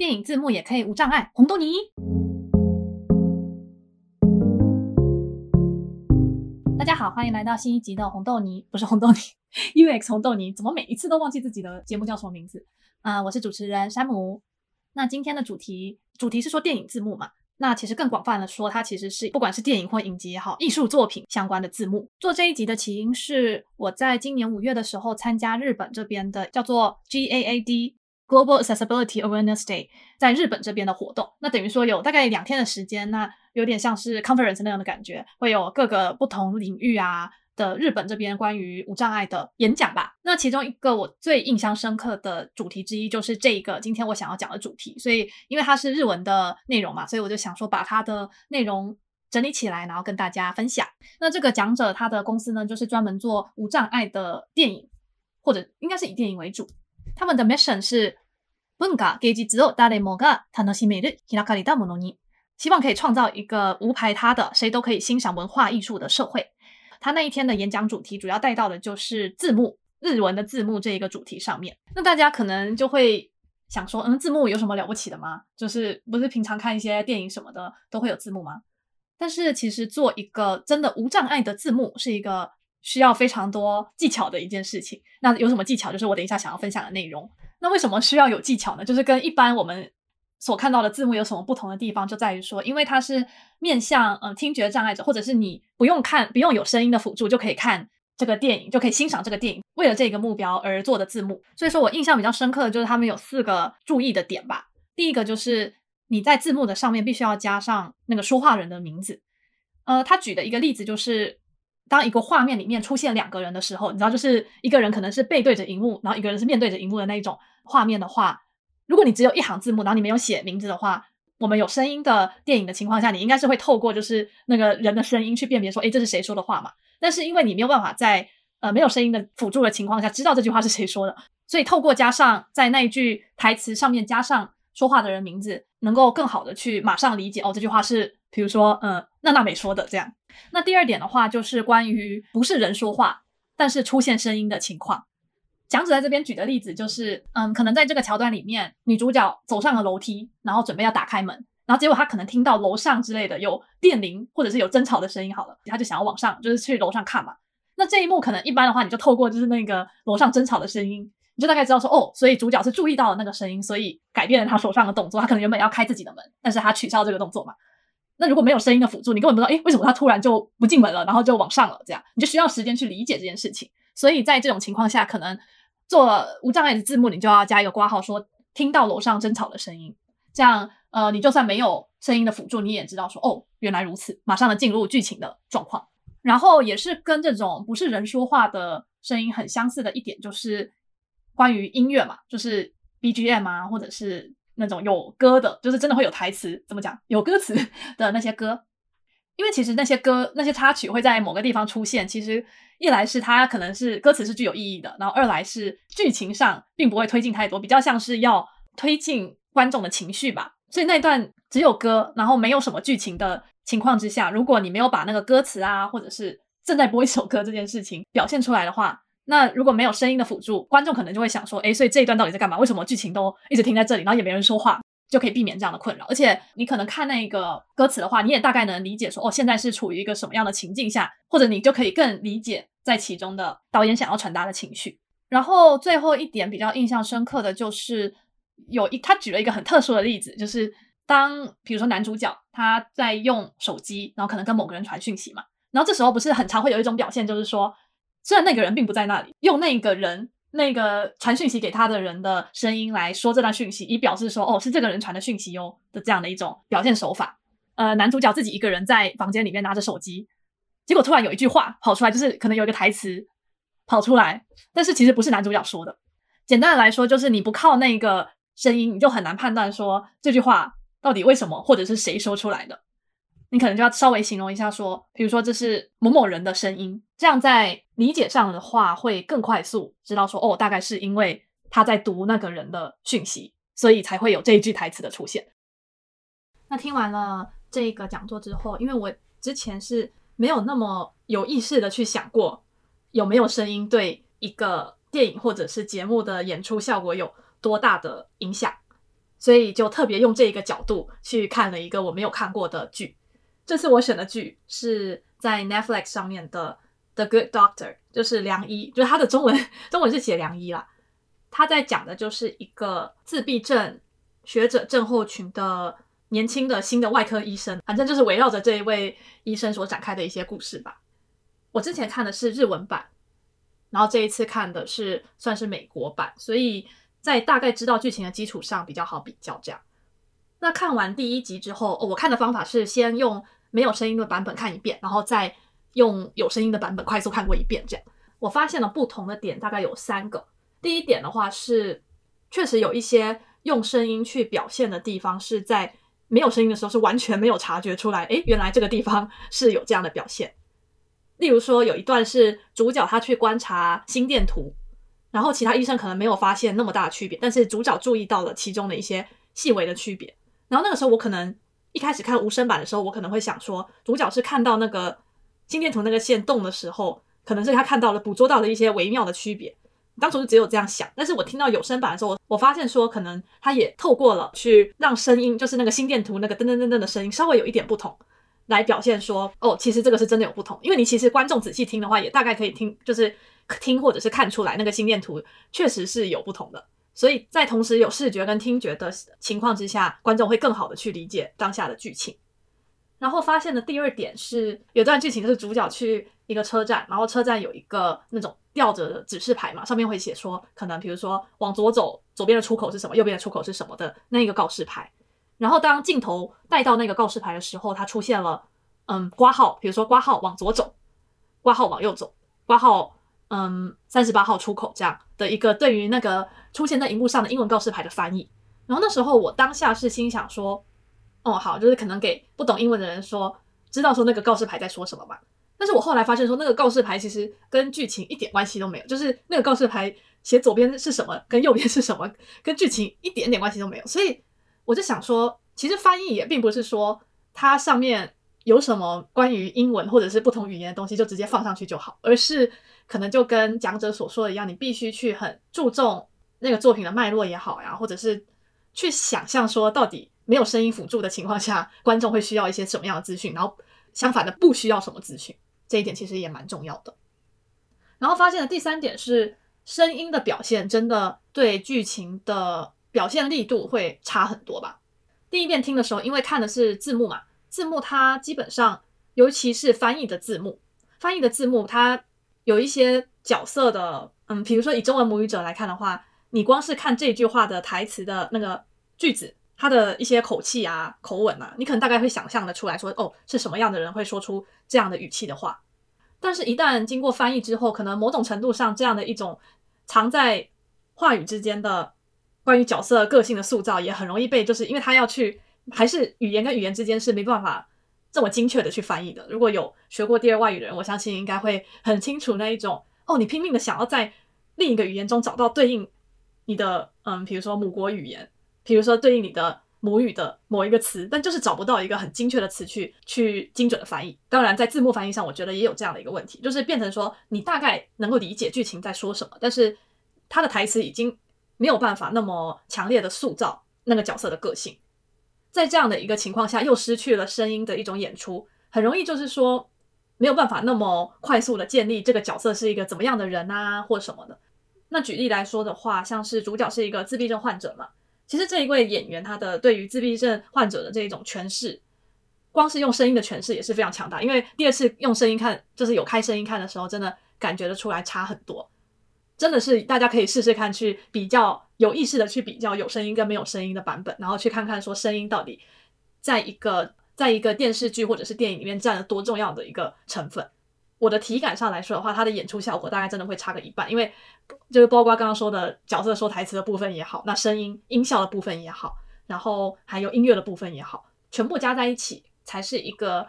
电影字幕也可以无障碍。红豆泥，大家好，欢迎来到新一集的红豆泥，不是红豆泥，UX 红豆泥，怎么每一次都忘记自己的节目叫什么名字？啊、我是主持人山姆。那今天的主题，主题是说电影字幕嘛？那其实更广泛的说，它其实是不管是电影或影集也好，艺术作品相关的字幕。做这一集的起因是我在今年五月的时候参加日本这边的叫做 GAAD Global Accessibility Awareness Day，在日本这边的活动。那等于说有大概两天的时间，那有点像是 conference 那样的感觉，会有各个不同领域啊。的日本这边关于无障碍的演讲吧，那其中一个我最印象深刻的主题之一就是这一个今天我想要讲的主题，所以因为它是日文的内容嘛，所以我就想说把它的内容整理起来，然后跟大家分享。那这个讲者他的公司呢，就是专门做无障碍的电影，或者应该是以电影为主。他们的 mission 是文化芸术を谁もが楽しめる开かれたものに，希望可以创造一个无排他的谁都可以欣赏文化艺术的社会。他那一天的演讲主题主要带到的就是字幕，日文的字幕这一个主题上面。那大家可能就会想说，嗯，字幕有什么了不起的吗？就是不是平常看一些电影什么的都会有字幕吗？但是其实做一个真的无障碍的字幕是一个需要非常多技巧的一件事情。那有什么技巧？就是我等一下想要分享的内容。 那为什么需要有技巧呢？就是跟一般我们所看到的字幕有什么不同的地方，就在于说，因为它是面向嗯听觉障碍者，或者是你不用看，不用有声音的辅助就可以看这个电影，就可以欣赏这个电影。为了这个目标而做的字幕，所以说我印象比较深刻的就是他们有四个注意的点吧。第一个就是你在字幕的上面必须要加上那个说话人的名字。呃，他举的一个例子就是，当一个画面里面出现两个人的时候，你知道，就是一个人可能是背对着荧幕，然后一个人是面对着荧幕的那一种画面的话。如果你只有一行字幕，然后你没有写名字的话，我们有声音的电影的情况下，你应该是会透过就是那个人的声音去辨别说，诶，这是谁说的话嘛？但是因为你没有办法在呃没有声音的辅助的情况下知道这句话是谁说的，所以透过加上在那一句台词上面加上说话的人名字，能够更好的去马上理解哦，这句话是比如说嗯娜娜美说的这样。那第二点的话就是关于不是人说话，但是出现声音的情况。讲者在这边举的例子就是，嗯，可能在这个桥段里面，女主角走上了楼梯，然后准备要打开门，然后结果她可能听到楼上之类的有电铃或者是有争吵的声音，好了，她就想要往上，就是去楼上看嘛。那这一幕可能一般的话，你就透过就是那个楼上争吵的声音，你就大概知道说，哦，所以主角是注意到了那个声音，所以改变了他手上的动作。他可能原本要开自己的门，但是他取消这个动作嘛。那如果没有声音的辅助，你根本不知道，诶，为什么他突然就不进门了，然后就往上了？这样你就需要时间去理解这件事情。所以在这种情况下，可能。做无障碍的字幕，你就要加一个括号，说听到楼上争吵的声音，这样呃，你就算没有声音的辅助，你也知道说哦，原来如此，马上的进入剧情的状况。然后也是跟这种不是人说话的声音很相似的一点，就是关于音乐嘛，就是 BGM 啊，或者是那种有歌的，就是真的会有台词，怎么讲，有歌词 的那些歌。因为其实那些歌、那些插曲会在某个地方出现，其实一来是它可能是歌词是具有意义的，然后二来是剧情上并不会推进太多，比较像是要推进观众的情绪吧。所以那段只有歌，然后没有什么剧情的情况之下，如果你没有把那个歌词啊，或者是正在播一首歌这件事情表现出来的话，那如果没有声音的辅助，观众可能就会想说，诶，所以这一段到底在干嘛？为什么剧情都一直停在这里，然后也没人说话？就可以避免这样的困扰，而且你可能看那个歌词的话，你也大概能理解说，哦，现在是处于一个什么样的情境下，或者你就可以更理解在其中的导演想要传达的情绪。然后最后一点比较印象深刻的就是有一他举了一个很特殊的例子，就是当比如说男主角他在用手机，然后可能跟某个人传讯息嘛，然后这时候不是很常会有一种表现，就是说虽然那个人并不在那里，用那个人。那个传讯息给他的人的声音来说这段讯息，以表示说，哦，是这个人传的讯息哟的这样的一种表现手法。呃，男主角自己一个人在房间里面拿着手机，结果突然有一句话跑出来，就是可能有一个台词跑出来，但是其实不是男主角说的。简单的来说，就是你不靠那个声音，你就很难判断说这句话到底为什么或者是谁说出来的。你可能就要稍微形容一下，说，比如说这是某某人的声音，这样在理解上的话会更快速，知道说，哦，大概是因为他在读那个人的讯息，所以才会有这一句台词的出现。那听完了这个讲座之后，因为我之前是没有那么有意识的去想过有没有声音对一个电影或者是节目的演出效果有多大的影响。所以就特别用这一个角度去看了一个我没有看过的剧。这次我选的剧是在 Netflix 上面的《The Good Doctor》，就是良医，就是他的中文中文是写良医啦。他在讲的就是一个自闭症学者症候群的年轻的新的外科医生，反正就是围绕着这一位医生所展开的一些故事吧。我之前看的是日文版，然后这一次看的是算是美国版，所以。在大概知道剧情的基础上比较好比较这样。那看完第一集之后，哦，我看的方法是先用没有声音的版本看一遍，然后再用有声音的版本快速看过一遍这样。我发现了不同的点，大概有三个。第一点的话是，确实有一些用声音去表现的地方，是在没有声音的时候是完全没有察觉出来，诶，原来这个地方是有这样的表现。例如说有一段是主角他去观察心电图。然后其他医生可能没有发现那么大的区别，但是主角注意到了其中的一些细微的区别。然后那个时候我可能一开始看无声版的时候，我可能会想说，主角是看到那个心电图那个线动的时候，可能是他看到了捕捉到了一些微妙的区别。当初是只有这样想，但是我听到有声版的时候，我发现说可能他也透过了去让声音，就是那个心电图那个噔噔噔噔的声音稍微有一点不同，来表现说哦，其实这个是真的有不同。因为你其实观众仔细听的话，也大概可以听，就是。听或者是看出来，那个心电图确实是有不同的，所以在同时有视觉跟听觉的情况之下，观众会更好的去理解当下的剧情。然后发现的第二点是，有段剧情就是主角去一个车站，然后车站有一个那种吊着的指示牌嘛，上面会写说，可能比如说往左走，左边的出口是什么，右边的出口是什么的那个告示牌。然后当镜头带到那个告示牌的时候，它出现了，嗯，挂号，比如说挂号往左走，挂号往右走，挂号。嗯，三十八号出口这样的一个对于那个出现在荧幕上的英文告示牌的翻译，然后那时候我当下是心想说，哦好，就是可能给不懂英文的人说，知道说那个告示牌在说什么吧。但是我后来发现说，那个告示牌其实跟剧情一点关系都没有，就是那个告示牌写左边是什么，跟右边是什么，跟剧情一点点关系都没有。所以我就想说，其实翻译也并不是说它上面有什么关于英文或者是不同语言的东西就直接放上去就好，而是。可能就跟讲者所说的一样，你必须去很注重那个作品的脉络也好呀，或者是去想象说，到底没有声音辅助的情况下，观众会需要一些什么样的资讯，然后相反的不需要什么资讯，这一点其实也蛮重要的。然后发现的第三点是，声音的表现真的对剧情的表现力度会差很多吧。第一遍听的时候，因为看的是字幕嘛，字幕它基本上，尤其是翻译的字幕，翻译的字幕它。有一些角色的，嗯，比如说以中文母语者来看的话，你光是看这句话的台词的那个句子，他的一些口气啊、口吻啊，你可能大概会想象的出来说，哦，是什么样的人会说出这样的语气的话。但是，一旦经过翻译之后，可能某种程度上，这样的一种藏在话语之间的关于角色个性的塑造，也很容易被，就是因为他要去，还是语言跟语言之间是没办法。这么精确的去翻译的，如果有学过第二外语的人，我相信应该会很清楚那一种哦，你拼命的想要在另一个语言中找到对应你的，嗯，比如说母国语言，比如说对应你的母语的某一个词，但就是找不到一个很精确的词去去精准的翻译。当然，在字幕翻译上，我觉得也有这样的一个问题，就是变成说你大概能够理解剧情在说什么，但是他的台词已经没有办法那么强烈的塑造那个角色的个性。在这样的一个情况下，又失去了声音的一种演出，很容易就是说没有办法那么快速的建立这个角色是一个怎么样的人啊，或什么的。那举例来说的话，像是主角是一个自闭症患者嘛，其实这一位演员他的对于自闭症患者的这一种诠释，光是用声音的诠释也是非常强大。因为第二次用声音看，就是有开声音看的时候，真的感觉得出来差很多。真的是大家可以试试看，去比较有意识的去比较有声音跟没有声音的版本，然后去看看说声音到底在一个在一个电视剧或者是电影里面占了多重要的一个成分。我的体感上来说的话，它的演出效果大概真的会差个一半，因为就是包括刚刚说的角色说台词的部分也好，那声音音效的部分也好，然后还有音乐的部分也好，全部加在一起才是一个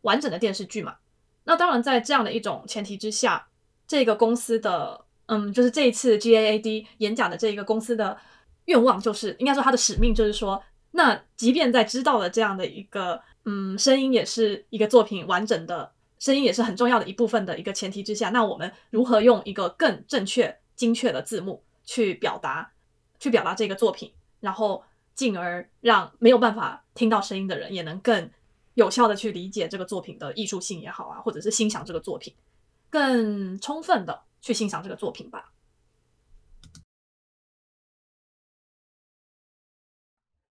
完整的电视剧嘛。那当然，在这样的一种前提之下，这个公司的。嗯，就是这一次 GAAD 演讲的这一个公司的愿望，就是应该说他的使命，就是说，那即便在知道了这样的一个，嗯，声音也是一个作品完整的声音，也是很重要的一部分的一个前提之下，那我们如何用一个更正确、精确的字幕去表达，去表达这个作品，然后进而让没有办法听到声音的人也能更有效的去理解这个作品的艺术性也好啊，或者是欣赏这个作品，更充分的去欣赏这个作品吧。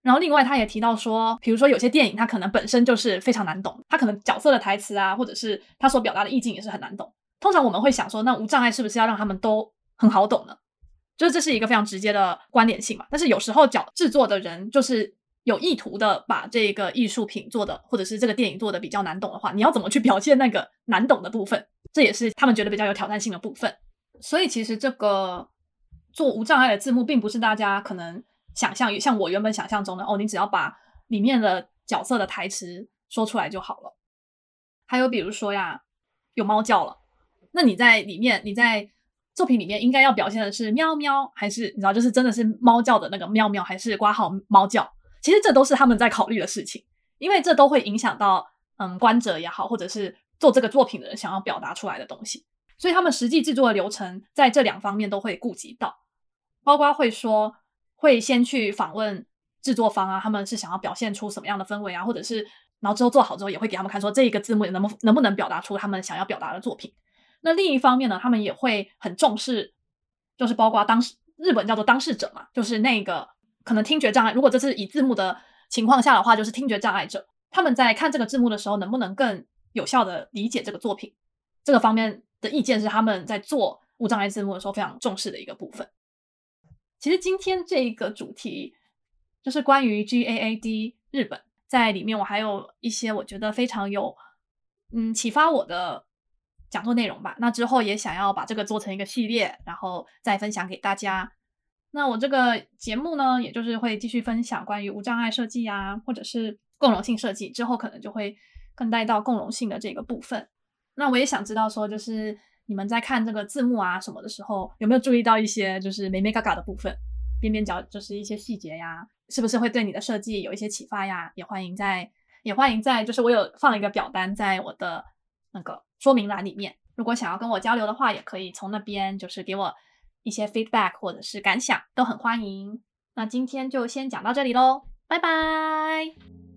然后另外他也提到说，比如说有些电影它可能本身就是非常难懂，它可能角色的台词啊，或者是他所表达的意境也是很难懂。通常我们会想说，那无障碍是不是要让他们都很好懂呢？就是这是一个非常直接的关联性嘛。但是有时候角制作的人就是有意图的把这个艺术品做的，或者是这个电影做的比较难懂的话，你要怎么去表现那个难懂的部分？这也是他们觉得比较有挑战性的部分。所以其实这个做无障碍的字幕，并不是大家可能。想象像我原本想象中的哦，你只要把里面的角色的台词说出来就好了。还有比如说呀，有猫叫了，那你在里面，你在作品里面应该要表现的是喵喵，还是你知道就是真的是猫叫的那个喵喵，还是括号猫叫？其实这都是他们在考虑的事情，因为这都会影响到嗯观者也好，或者是做这个作品的人想要表达出来的东西，所以他们实际制作的流程在这两方面都会顾及到，包括会说。会先去访问制作方啊，他们是想要表现出什么样的氛围啊，或者是，然后之后做好之后也会给他们看，说这一个字幕能不能不能表达出他们想要表达的作品。那另一方面呢，他们也会很重视，就是包括当时日本叫做当事者嘛，就是那个可能听觉障碍，如果这是以字幕的情况下的话，就是听觉障碍者，他们在看这个字幕的时候，能不能更有效的理解这个作品，这个方面的意见是他们在做无障碍字幕的时候非常重视的一个部分。其实今天这一个主题就是关于 GAAD 日本，在里面我还有一些我觉得非常有嗯启发我的讲座内容吧。那之后也想要把这个做成一个系列，然后再分享给大家。那我这个节目呢，也就是会继续分享关于无障碍设计啊，或者是共融性设计，之后可能就会更带到共融性的这个部分。那我也想知道说，就是。你们在看这个字幕啊什么的时候，有没有注意到一些就是眉眉嘎嘎的部分，边边角就是一些细节呀，是不是会对你的设计有一些启发呀？也欢迎在，也欢迎在，就是我有放一个表单在我的那个说明栏里面，如果想要跟我交流的话，也可以从那边就是给我一些 feedback 或者是感想，都很欢迎。那今天就先讲到这里喽，拜拜。